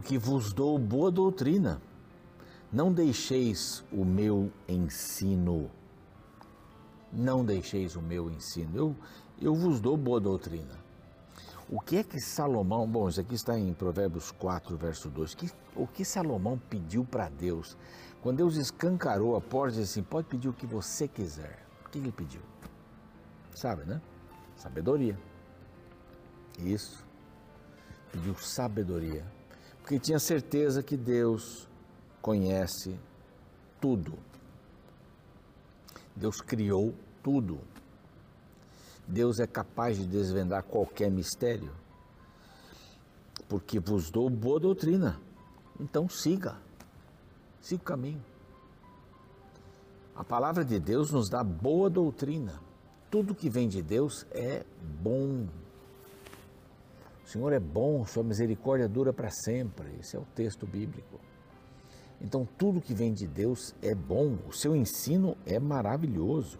porque vos dou boa doutrina. Não deixeis o meu ensino. Não deixeis o meu ensino. Eu, eu vos dou boa doutrina. O que é que Salomão, bom, isso aqui está em Provérbios 4, verso 2. Que, o que Salomão pediu para Deus? Quando Deus escancarou a porta, disse assim: pode pedir o que você quiser. O que ele pediu? Sabe, né? Sabedoria. Isso. Pediu sabedoria. Porque tinha certeza que Deus conhece tudo. Deus criou tudo. Deus é capaz de desvendar qualquer mistério. Porque vos dou boa doutrina. Então siga. Siga o caminho. A palavra de Deus nos dá boa doutrina. Tudo que vem de Deus é bom. Senhor é bom, sua misericórdia dura para sempre. Esse é o texto bíblico. Então, tudo que vem de Deus é bom, o seu ensino é maravilhoso.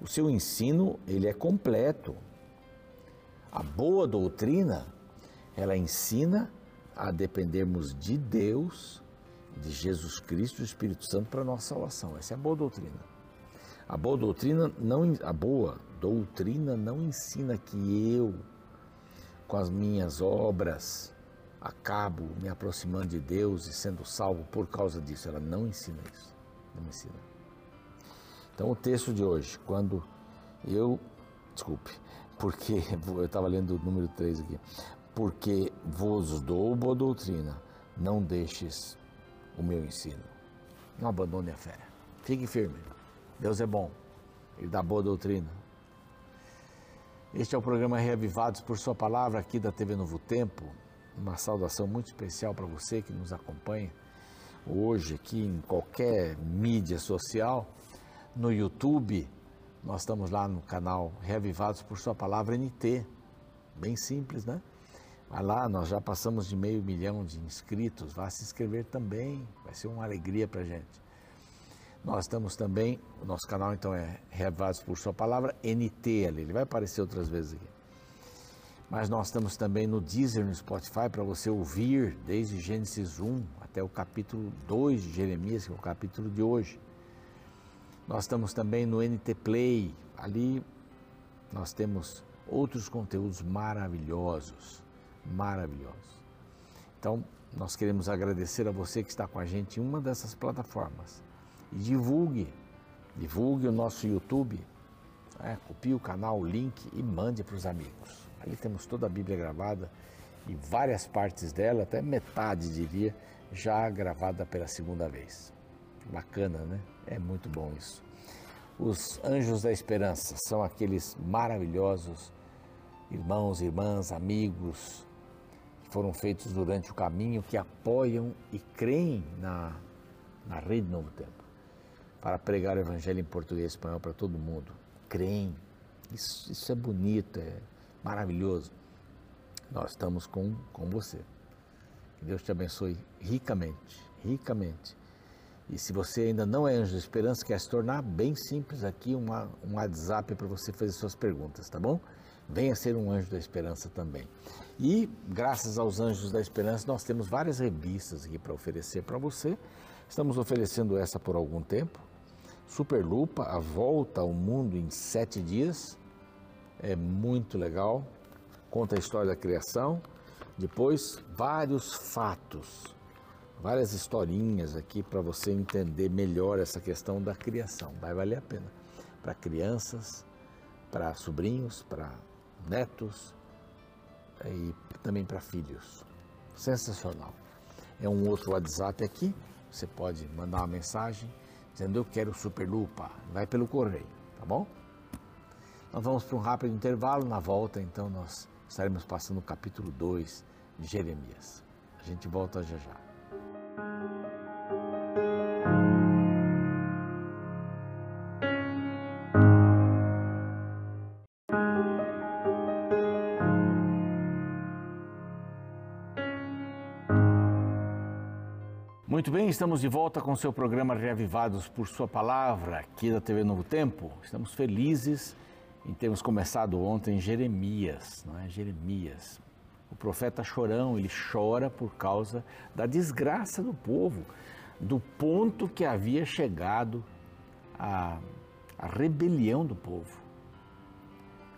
O seu ensino, ele é completo. A boa doutrina, ela ensina a dependermos de Deus, de Jesus Cristo e do Espírito Santo para a nossa salvação. Essa é a boa doutrina. A boa doutrina não a boa doutrina não ensina que eu com as minhas obras acabo me aproximando de Deus e sendo salvo por causa disso. Ela não ensina isso. Não ensina. Então, o texto de hoje, quando eu. Desculpe, porque eu estava lendo o número 3 aqui. Porque vos dou boa doutrina, não deixes o meu ensino. Não abandone a fé. Fique firme. Deus é bom. Ele dá boa doutrina. Este é o programa Reavivados por Sua Palavra aqui da TV Novo Tempo uma saudação muito especial para você que nos acompanha hoje aqui em qualquer mídia social, no YouTube. Nós estamos lá no canal Reavivados por Sua Palavra NT. Bem simples, né? Vai lá, nós já passamos de meio milhão de inscritos. Vá se inscrever também, vai ser uma alegria para gente. Nós estamos também, o nosso canal então é Reavivados por Sua Palavra NT ali, ele vai aparecer outras vezes aqui mas nós estamos também no Deezer, no Spotify, para você ouvir desde Gênesis 1 até o capítulo 2 de Jeremias, que é o capítulo de hoje. Nós estamos também no NT Play, ali nós temos outros conteúdos maravilhosos, maravilhosos. Então, nós queremos agradecer a você que está com a gente em uma dessas plataformas. Divulgue, divulgue o nosso YouTube, é, copie o canal, o link e mande para os amigos. Ali temos toda a Bíblia gravada e várias partes dela, até metade diria, já gravada pela segunda vez. Bacana, né? É muito bom isso. Os anjos da esperança são aqueles maravilhosos irmãos, irmãs, amigos que foram feitos durante o caminho, que apoiam e creem na, na Rede Novo Tempo para pregar o Evangelho em português e espanhol para todo mundo. Creem. Isso, isso é bonito, é, maravilhoso. Nós estamos com, com você. Que Deus te abençoe ricamente, ricamente. E se você ainda não é anjo de esperança, quer se tornar bem simples aqui uma, um WhatsApp para você fazer suas perguntas, tá bom? Venha ser um anjo da esperança também. E graças aos anjos da esperança, nós temos várias revistas aqui para oferecer para você. Estamos oferecendo essa por algum tempo. Superlupa, a volta ao mundo em sete dias é muito legal. Conta a história da criação, depois vários fatos, várias historinhas aqui para você entender melhor essa questão da criação. Vai valer a pena para crianças, para sobrinhos, para netos e também para filhos. Sensacional. É um outro WhatsApp aqui, você pode mandar uma mensagem dizendo eu quero Superlupa, vai pelo correio, tá bom? Nós vamos para um rápido intervalo. Na volta, então, nós estaremos passando o capítulo 2 de Jeremias. A gente volta já já. Muito bem, estamos de volta com seu programa Reavivados por Sua Palavra, aqui da TV Novo Tempo. Estamos felizes em termos começado ontem Jeremias, não é? Jeremias. O profeta chorão, ele chora por causa da desgraça do povo, do ponto que havia chegado a, a rebelião do povo.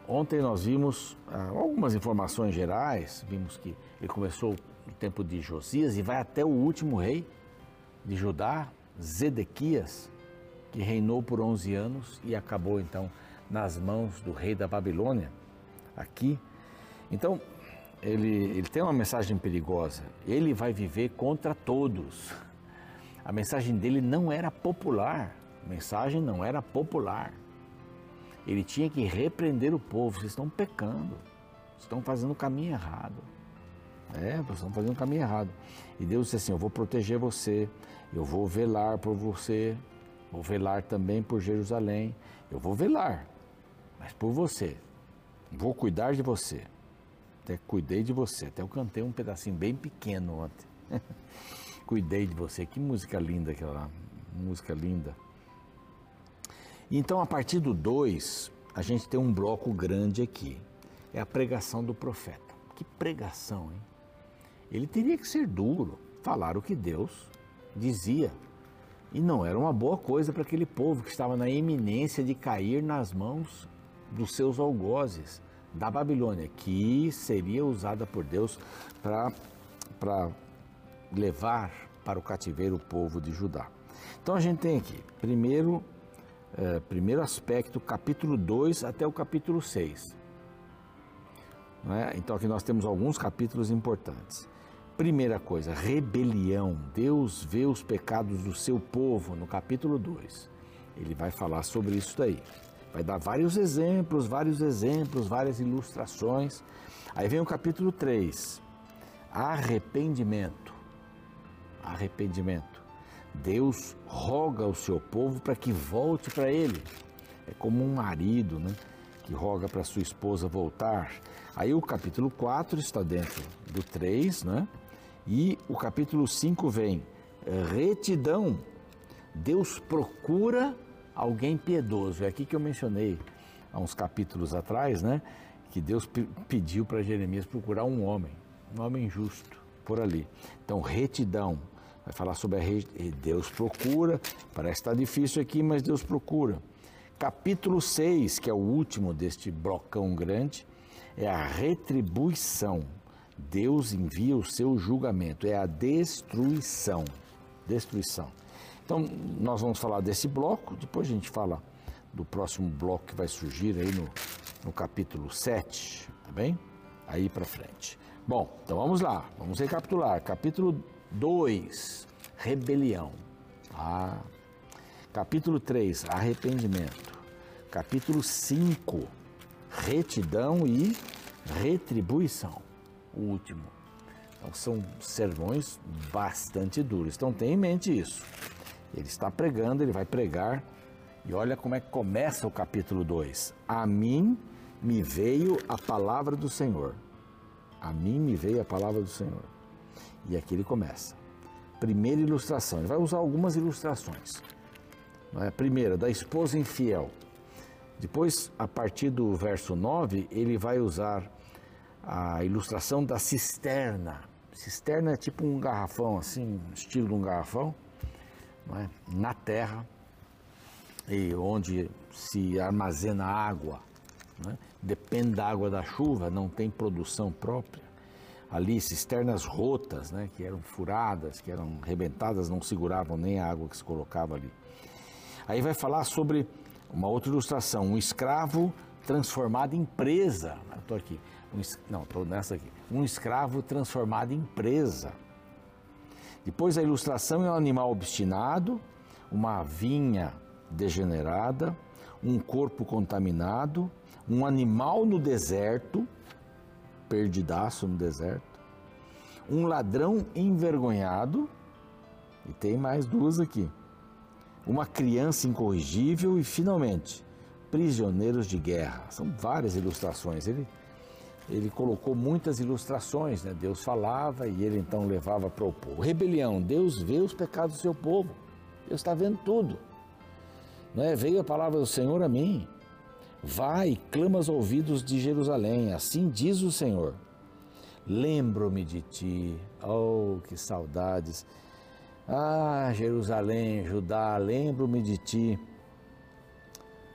Ontem nós vimos ah, algumas informações gerais, vimos que ele começou no tempo de Josias e vai até o último rei de Judá, Zedequias, que reinou por 11 anos e acabou então nas mãos do rei da Babilônia, aqui. Então, ele, ele tem uma mensagem perigosa. Ele vai viver contra todos. A mensagem dele não era popular. A mensagem não era popular. Ele tinha que repreender o povo. Vocês estão pecando. Vocês estão fazendo o caminho errado. É, vocês estão fazendo o caminho errado. E Deus disse assim: Eu vou proteger você. Eu vou velar por você. Vou velar também por Jerusalém. Eu vou velar, mas por você. Vou cuidar de você. Até cuidei de você. Até eu cantei um pedacinho bem pequeno ontem. cuidei de você. Que música linda aquela lá. Música linda. Então, a partir do 2, a gente tem um bloco grande aqui. É a pregação do profeta. Que pregação, hein? Ele teria que ser duro, falar o que Deus dizia e não era uma boa coisa para aquele povo que estava na iminência de cair nas mãos dos seus algozes da Babilônia, que seria usada por Deus para levar para o cativeiro o povo de Judá. Então a gente tem aqui, primeiro, é, primeiro aspecto, capítulo 2 até o capítulo 6. É? Então aqui nós temos alguns capítulos importantes. Primeira coisa, rebelião. Deus vê os pecados do seu povo, no capítulo 2. Ele vai falar sobre isso daí. Vai dar vários exemplos, vários exemplos, várias ilustrações. Aí vem o capítulo 3. Arrependimento. Arrependimento. Deus roga ao seu povo para que volte para ele. É como um marido, né? Que roga para sua esposa voltar. Aí o capítulo 4 está dentro do 3, né? E o capítulo 5 vem: retidão. Deus procura alguém piedoso. É aqui que eu mencionei há uns capítulos atrás, né? Que Deus pediu para Jeremias procurar um homem, um homem justo, por ali. Então, retidão. Vai falar sobre a retidão. Deus procura. Parece estar difícil aqui, mas Deus procura. Capítulo 6, que é o último deste blocão grande, é a retribuição. Deus envia o seu julgamento, é a destruição. Destruição. Então, nós vamos falar desse bloco, depois a gente fala do próximo bloco que vai surgir aí no, no capítulo 7, tá bem? Aí para frente. Bom, então vamos lá, vamos recapitular. Capítulo 2, rebelião. Ah. Capítulo 3, arrependimento. Capítulo 5, retidão e retribuição o último. Então são sermões bastante duros. Então tenha em mente isso. Ele está pregando, ele vai pregar. E olha como é que começa o capítulo 2. A mim me veio a palavra do Senhor. A mim me veio a palavra do Senhor. E aqui ele começa. Primeira ilustração. Ele vai usar algumas ilustrações. É? Primeira, da esposa infiel. Depois, a partir do verso 9, ele vai usar a ilustração da cisterna. Cisterna é tipo um garrafão, assim, estilo de um garrafão, é? na terra, e onde se armazena água. É? Depende da água da chuva, não tem produção própria. Ali, cisternas rotas, né, que eram furadas, que eram rebentadas, não seguravam nem a água que se colocava ali. Aí vai falar sobre uma outra ilustração, um escravo transformado em presa. Estou aqui. Um, não, estou nessa aqui. Um escravo transformado em presa. Depois a ilustração é um animal obstinado, uma vinha degenerada, um corpo contaminado, um animal no deserto, perdidaço no deserto, um ladrão envergonhado, e tem mais duas aqui, uma criança incorrigível e, finalmente, prisioneiros de guerra. São várias ilustrações. Ele ele colocou muitas ilustrações, né? Deus falava e ele então levava para o povo. Rebelião, Deus vê os pecados do seu povo. Deus está vendo tudo. Não é? Veio a palavra do Senhor a mim. Vai, clama aos ouvidos de Jerusalém, assim diz o Senhor. lembro-me de ti. Oh, que saudades! Ah, Jerusalém, Judá, lembro-me de ti,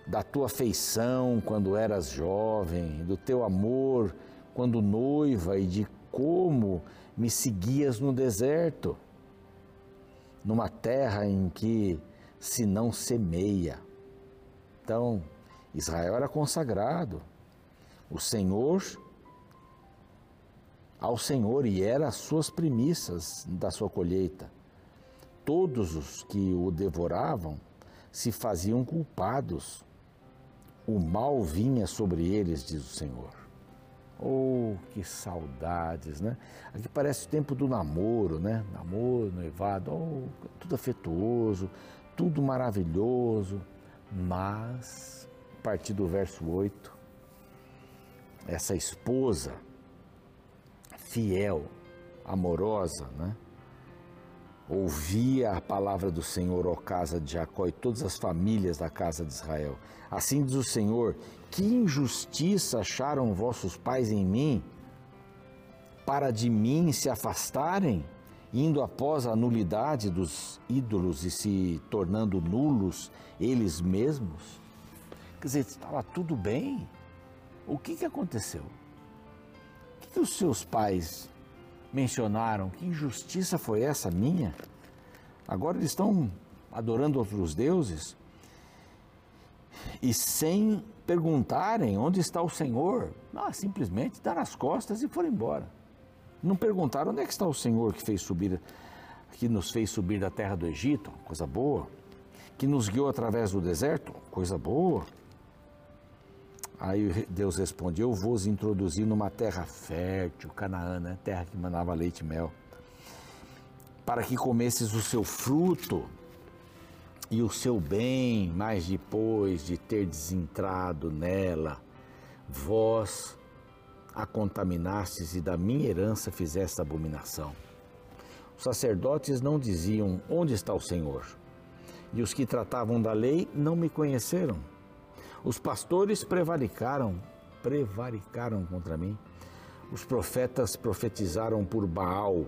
da tua afeição quando eras jovem, do teu amor quando noiva e de como me seguias no deserto, numa terra em que se não semeia. Então, Israel era consagrado, o Senhor ao Senhor e era as suas primícias da sua colheita. Todos os que o devoravam se faziam culpados. O mal vinha sobre eles, diz o Senhor. Oh, que saudades, né? Aqui parece o tempo do namoro, né? Namoro, noivado, oh, tudo afetuoso, tudo maravilhoso, mas, a partir do verso 8, essa esposa fiel, amorosa, né? Ouvia a palavra do Senhor, ó casa de Jacó, e todas as famílias da casa de Israel. Assim diz o Senhor: Que injustiça acharam vossos pais em mim, para de mim se afastarem, indo após a nulidade dos ídolos e se tornando nulos eles mesmos? Quer dizer, estava tudo bem. O que, que aconteceu? que os seus pais mencionaram? Que injustiça foi essa minha? Agora eles estão adorando outros deuses e sem perguntarem onde está o Senhor, ah, simplesmente dar as costas e foram embora. Não perguntaram onde é que está o Senhor que fez subir, que nos fez subir da terra do Egito, coisa boa, que nos guiou através do deserto, coisa boa Aí Deus responde: Eu vos introduzi numa terra fértil, Canaã, né? terra que mandava leite e mel, para que comesses o seu fruto e o seu bem, mas depois de ter desentrado nela, vós a contaminastes e da minha herança fizeste abominação. Os sacerdotes não diziam: Onde está o Senhor? E os que tratavam da lei não me conheceram. Os pastores prevaricaram, prevaricaram contra mim. Os profetas profetizaram por Baal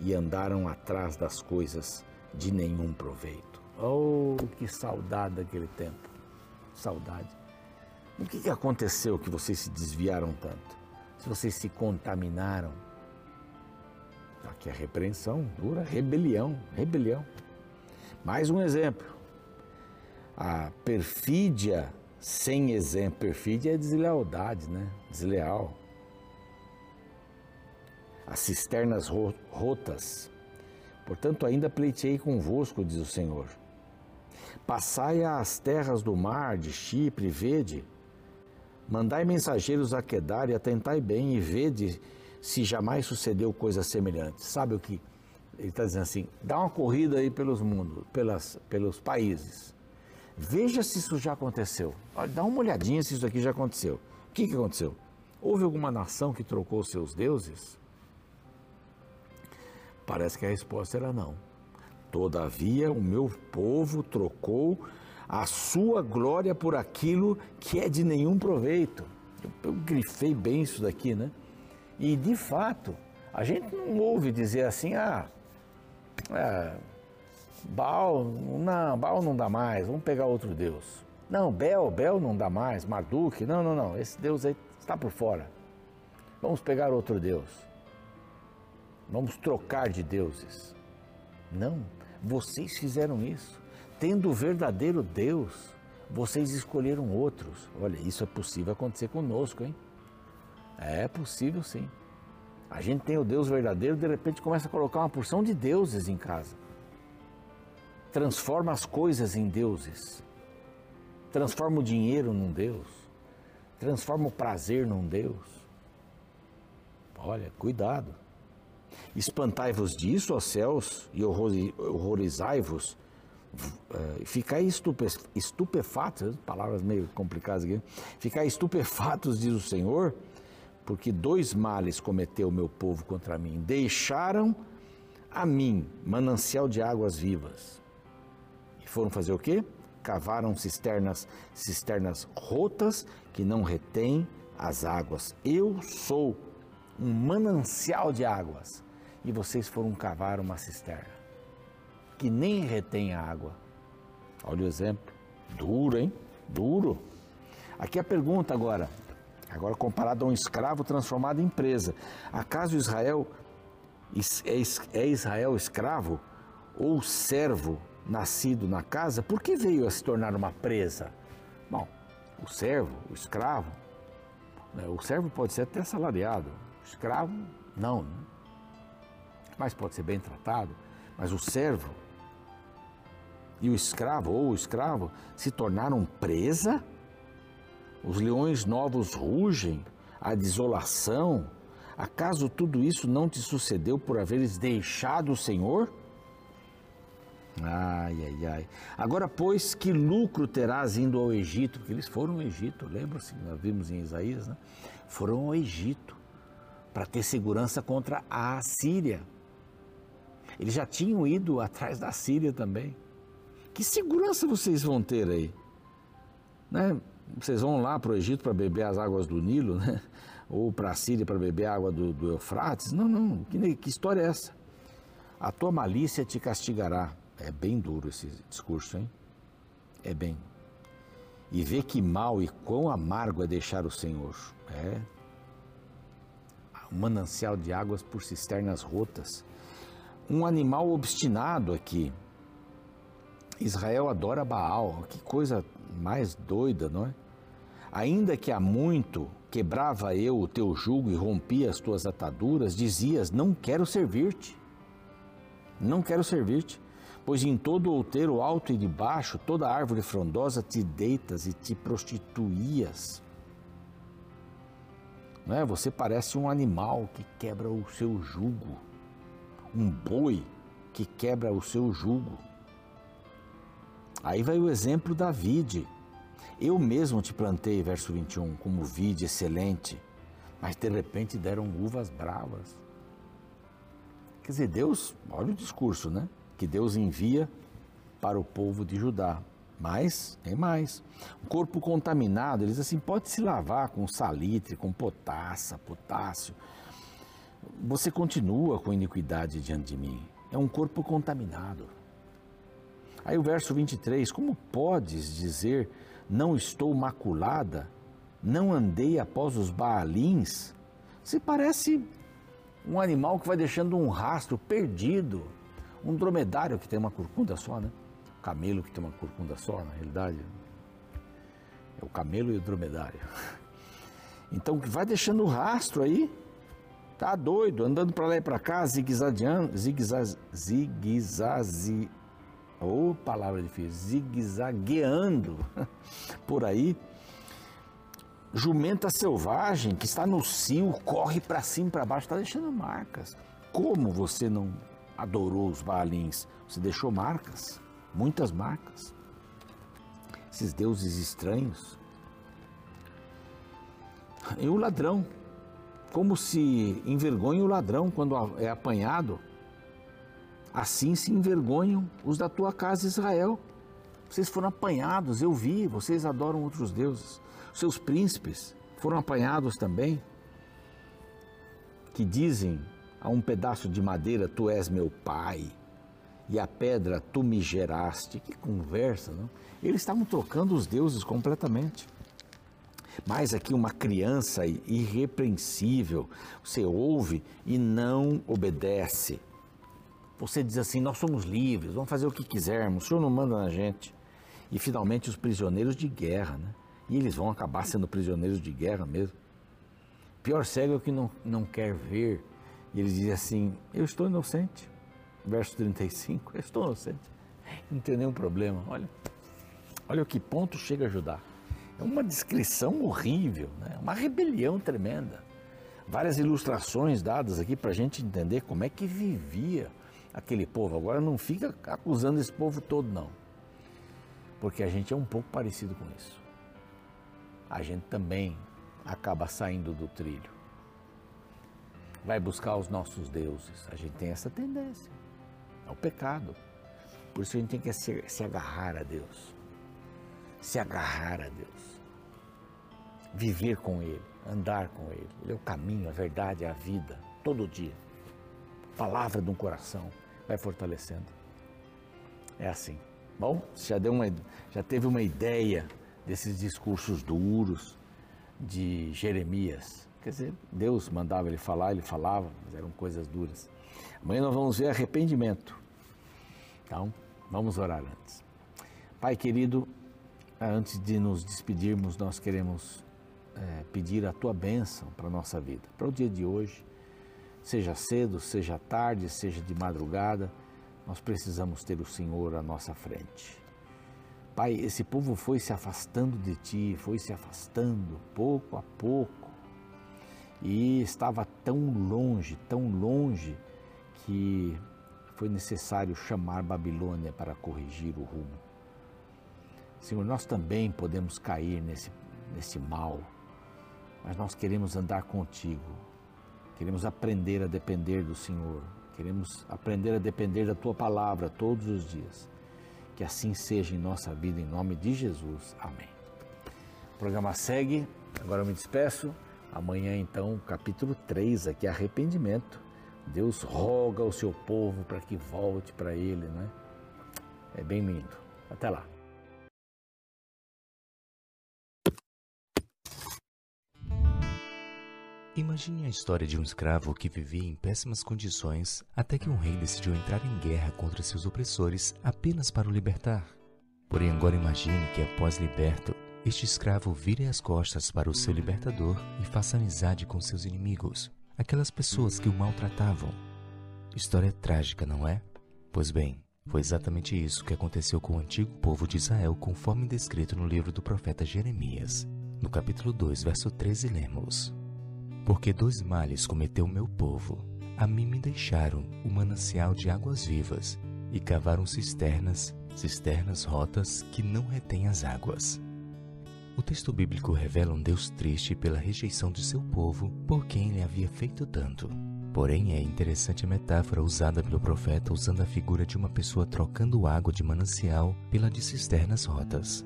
e andaram atrás das coisas de nenhum proveito. Oh, que saudade daquele tempo. Saudade. O que, aconteceu que vocês se desviaram tanto? Se vocês se contaminaram? Aqui a repreensão dura, rebelião, rebelião. Mais um exemplo. A perfídia sem exemplo. Perfídia é deslealdade, né? Desleal. As cisternas rotas. Portanto, ainda pleiteei convosco, diz o Senhor. Passai às terras do mar, de Chipre, vede. Mandai mensageiros a Quedar e atentai bem e vede se jamais sucedeu coisa semelhante. Sabe o que? Ele está dizendo assim: dá uma corrida aí pelos mundos, pelas, pelos países Veja se isso já aconteceu. Dá uma olhadinha se isso aqui já aconteceu. O que, que aconteceu? Houve alguma nação que trocou seus deuses? Parece que a resposta era não. Todavia, o meu povo trocou a sua glória por aquilo que é de nenhum proveito. Eu, eu grifei bem isso daqui, né? E de fato, a gente não ouve dizer assim, ah, é, Baal, não, Baal não dá mais, vamos pegar outro Deus. Não, Bel, Bel não dá mais, Marduk, não, não, não, esse Deus aí está por fora. Vamos pegar outro Deus. Vamos trocar de deuses. Não, vocês fizeram isso. Tendo o verdadeiro Deus, vocês escolheram outros. Olha, isso é possível acontecer conosco, hein? É possível sim. A gente tem o Deus verdadeiro, de repente começa a colocar uma porção de deuses em casa transforma as coisas em deuses, transforma o dinheiro num Deus, transforma o prazer num Deus. Olha, cuidado. Espantai-vos disso, ó céus, e horrorizai-vos, uh, ficai estupe, estupefatos, palavras meio complicadas aqui, ficai estupefatos, diz o Senhor, porque dois males cometeu o meu povo contra mim. Deixaram a mim manancial de águas vivas foram fazer o quê? Cavaram cisternas, cisternas rotas que não retêm as águas. Eu sou um manancial de águas, e vocês foram cavar uma cisterna que nem retém a água. Olha o exemplo. Duro, hein? Duro. Aqui a pergunta agora, agora comparado a um escravo transformado em presa. Acaso Israel é, é Israel escravo ou servo nascido na casa? Por que veio a se tornar uma presa? Bom, o servo, o escravo, né? o servo pode ser até salariado, o escravo não, né? mas pode ser bem tratado. Mas o servo e o escravo ou o escravo se tornaram presa? Os leões novos rugem, a desolação. Acaso tudo isso não te sucedeu por haveres deixado o Senhor? Ai, ai, ai. Agora, pois, que lucro terás indo ao Egito? Porque eles foram ao Egito, lembra-se? Nós vimos em Isaías, né? Foram ao Egito para ter segurança contra a Síria. Eles já tinham ido atrás da Síria também. Que segurança vocês vão ter aí? Né? Vocês vão lá para o Egito para beber as águas do Nilo, né? ou para a Síria para beber água do, do Eufrates? Não, não. Que, que história é essa? A tua malícia te castigará. É bem duro esse discurso, hein? É bem. E vê que mal e quão amargo é deixar o Senhor. É. Um manancial de águas por cisternas rotas. Um animal obstinado aqui Israel adora Baal, que coisa mais doida, não é? Ainda que há muito quebrava eu o teu jugo e rompia as tuas ataduras, dizias: Não quero servir-te. Não quero servir-te, pois em todo outeiro alto e de baixo, toda árvore frondosa te deitas e te prostituías. Não é? Você parece um animal que quebra o seu jugo, um boi que quebra o seu jugo. Aí vai o exemplo da vide. Eu mesmo te plantei, verso 21, como vide excelente, mas de repente deram uvas bravas. Quer dizer, Deus, olha o discurso, né? Que Deus envia para o povo de Judá. Mas, tem mais. O corpo contaminado, eles assim, pode se lavar com salitre, com potassa, potássio. Você continua com iniquidade diante de mim. É um corpo contaminado. Aí o verso 23, como podes dizer, não estou maculada, não andei após os baalins? Se parece um animal que vai deixando um rastro perdido, um dromedário que tem uma corcunda só, né? Camelo que tem uma corcunda só, na realidade. É o camelo e o dromedário. Então, vai deixando o rastro aí, tá doido, andando para lá e para cá, zigue-zagueando, zigue-zague, zigue ou oh, palavra difícil, zigue-zagueando por aí. Jumenta selvagem que está no cio, corre para cima e para baixo, está deixando marcas. Como você não adorou os balins? Você deixou marcas, muitas marcas. Esses deuses estranhos. E o ladrão, como se envergonha o ladrão quando é apanhado Assim se envergonham os da tua casa Israel. Vocês foram apanhados, eu vi, vocês adoram outros deuses. Seus príncipes foram apanhados também, que dizem a um pedaço de madeira: Tu és meu pai, e a pedra tu me geraste. Que conversa, não? Eles estavam trocando os deuses completamente. Mas aqui uma criança irrepreensível, você ouve e não obedece. Você diz assim: nós somos livres, vamos fazer o que quisermos, o senhor não manda na gente. E finalmente os prisioneiros de guerra, né? E eles vão acabar sendo prisioneiros de guerra mesmo. Pior cego é o que não, não quer ver. E ele diz assim: Eu estou inocente. Verso 35, eu estou inocente. Não tem nenhum problema. Olha, olha o que ponto chega a ajudar. É uma descrição horrível, né? uma rebelião tremenda. Várias ilustrações dadas aqui para a gente entender como é que vivia aquele povo. Agora não fica acusando esse povo todo, não. Porque a gente é um pouco parecido com isso. A gente também acaba saindo do trilho. Vai buscar os nossos deuses. A gente tem essa tendência. É o pecado. Por isso a gente tem que se, se agarrar a Deus. Se agarrar a Deus. viver com Ele, andar com Ele. Ele é o caminho, a verdade, a vida, todo dia. Palavra de um coração vai fortalecendo. É assim. Bom, já, deu uma, já teve uma ideia desses discursos duros de Jeremias. Quer dizer, Deus mandava ele falar, ele falava, mas eram coisas duras. Amanhã nós vamos ver arrependimento. Então, vamos orar antes. Pai querido, antes de nos despedirmos, nós queremos é, pedir a tua bênção para a nossa vida, para o dia de hoje, seja cedo, seja tarde, seja de madrugada, nós precisamos ter o Senhor à nossa frente. Pai, esse povo foi se afastando de ti, foi se afastando pouco a pouco e estava tão longe, tão longe que foi necessário chamar Babilônia para corrigir o rumo. Senhor, nós também podemos cair nesse, nesse mal, mas nós queremos andar contigo, queremos aprender a depender do Senhor, queremos aprender a depender da tua palavra todos os dias. Que assim seja em nossa vida, em nome de Jesus. Amém. O programa segue, agora eu me despeço. Amanhã, então, capítulo 3, aqui, arrependimento. Deus roga ao seu povo para que volte para Ele, né? É bem lindo. Até lá. Imagine a história de um escravo que vivia em péssimas condições até que um rei decidiu entrar em guerra contra seus opressores apenas para o libertar. Porém, agora imagine que após liberto, este escravo vire as costas para o seu libertador e faça amizade com seus inimigos, aquelas pessoas que o maltratavam. História trágica, não é? Pois bem, foi exatamente isso que aconteceu com o antigo povo de Israel, conforme descrito no livro do profeta Jeremias. No capítulo 2, verso 13, lemos: porque dois males cometeu meu povo. A mim me deixaram o manancial de águas vivas e cavaram cisternas, cisternas rotas que não retêm as águas. O texto bíblico revela um Deus triste pela rejeição de seu povo por quem ele havia feito tanto. Porém, é interessante a metáfora usada pelo profeta usando a figura de uma pessoa trocando água de manancial pela de cisternas rotas.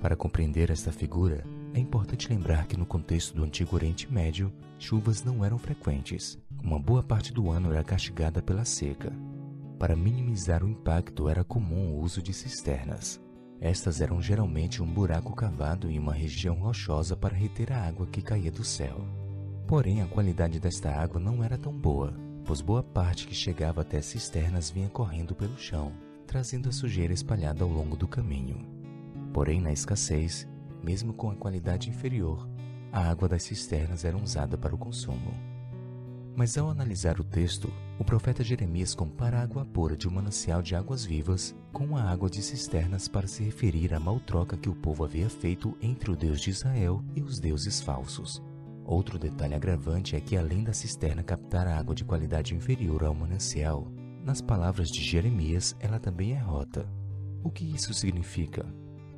Para compreender esta figura, é importante lembrar que no contexto do Antigo Oriente Médio, chuvas não eram frequentes. Uma boa parte do ano era castigada pela seca. Para minimizar o impacto, era comum o uso de cisternas. Estas eram geralmente um buraco cavado em uma região rochosa para reter a água que caía do céu. Porém, a qualidade desta água não era tão boa, pois boa parte que chegava até as cisternas vinha correndo pelo chão, trazendo a sujeira espalhada ao longo do caminho. Porém, na escassez, mesmo com a qualidade inferior, a água das cisternas era usada para o consumo. Mas ao analisar o texto, o profeta Jeremias compara a água pura de um manancial de águas vivas com a água de cisternas para se referir à maltroca que o povo havia feito entre o Deus de Israel e os deuses falsos. Outro detalhe agravante é que, além da cisterna captar água de qualidade inferior ao manancial, nas palavras de Jeremias, ela também é rota. O que isso significa?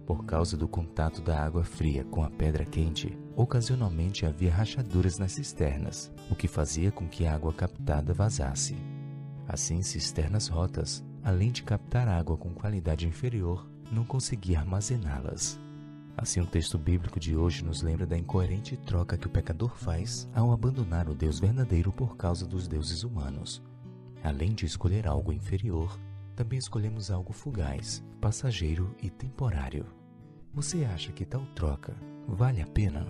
Por causa do contato da água fria com a pedra quente, ocasionalmente havia rachaduras nas cisternas, o que fazia com que a água captada vazasse. Assim, cisternas rotas, além de captar água com qualidade inferior, não conseguia armazená-las. Assim, o texto bíblico de hoje nos lembra da incoerente troca que o pecador faz ao abandonar o Deus verdadeiro por causa dos deuses humanos. Além de escolher algo inferior, também escolhemos algo fugaz, passageiro e temporário. Você acha que tal troca vale a pena?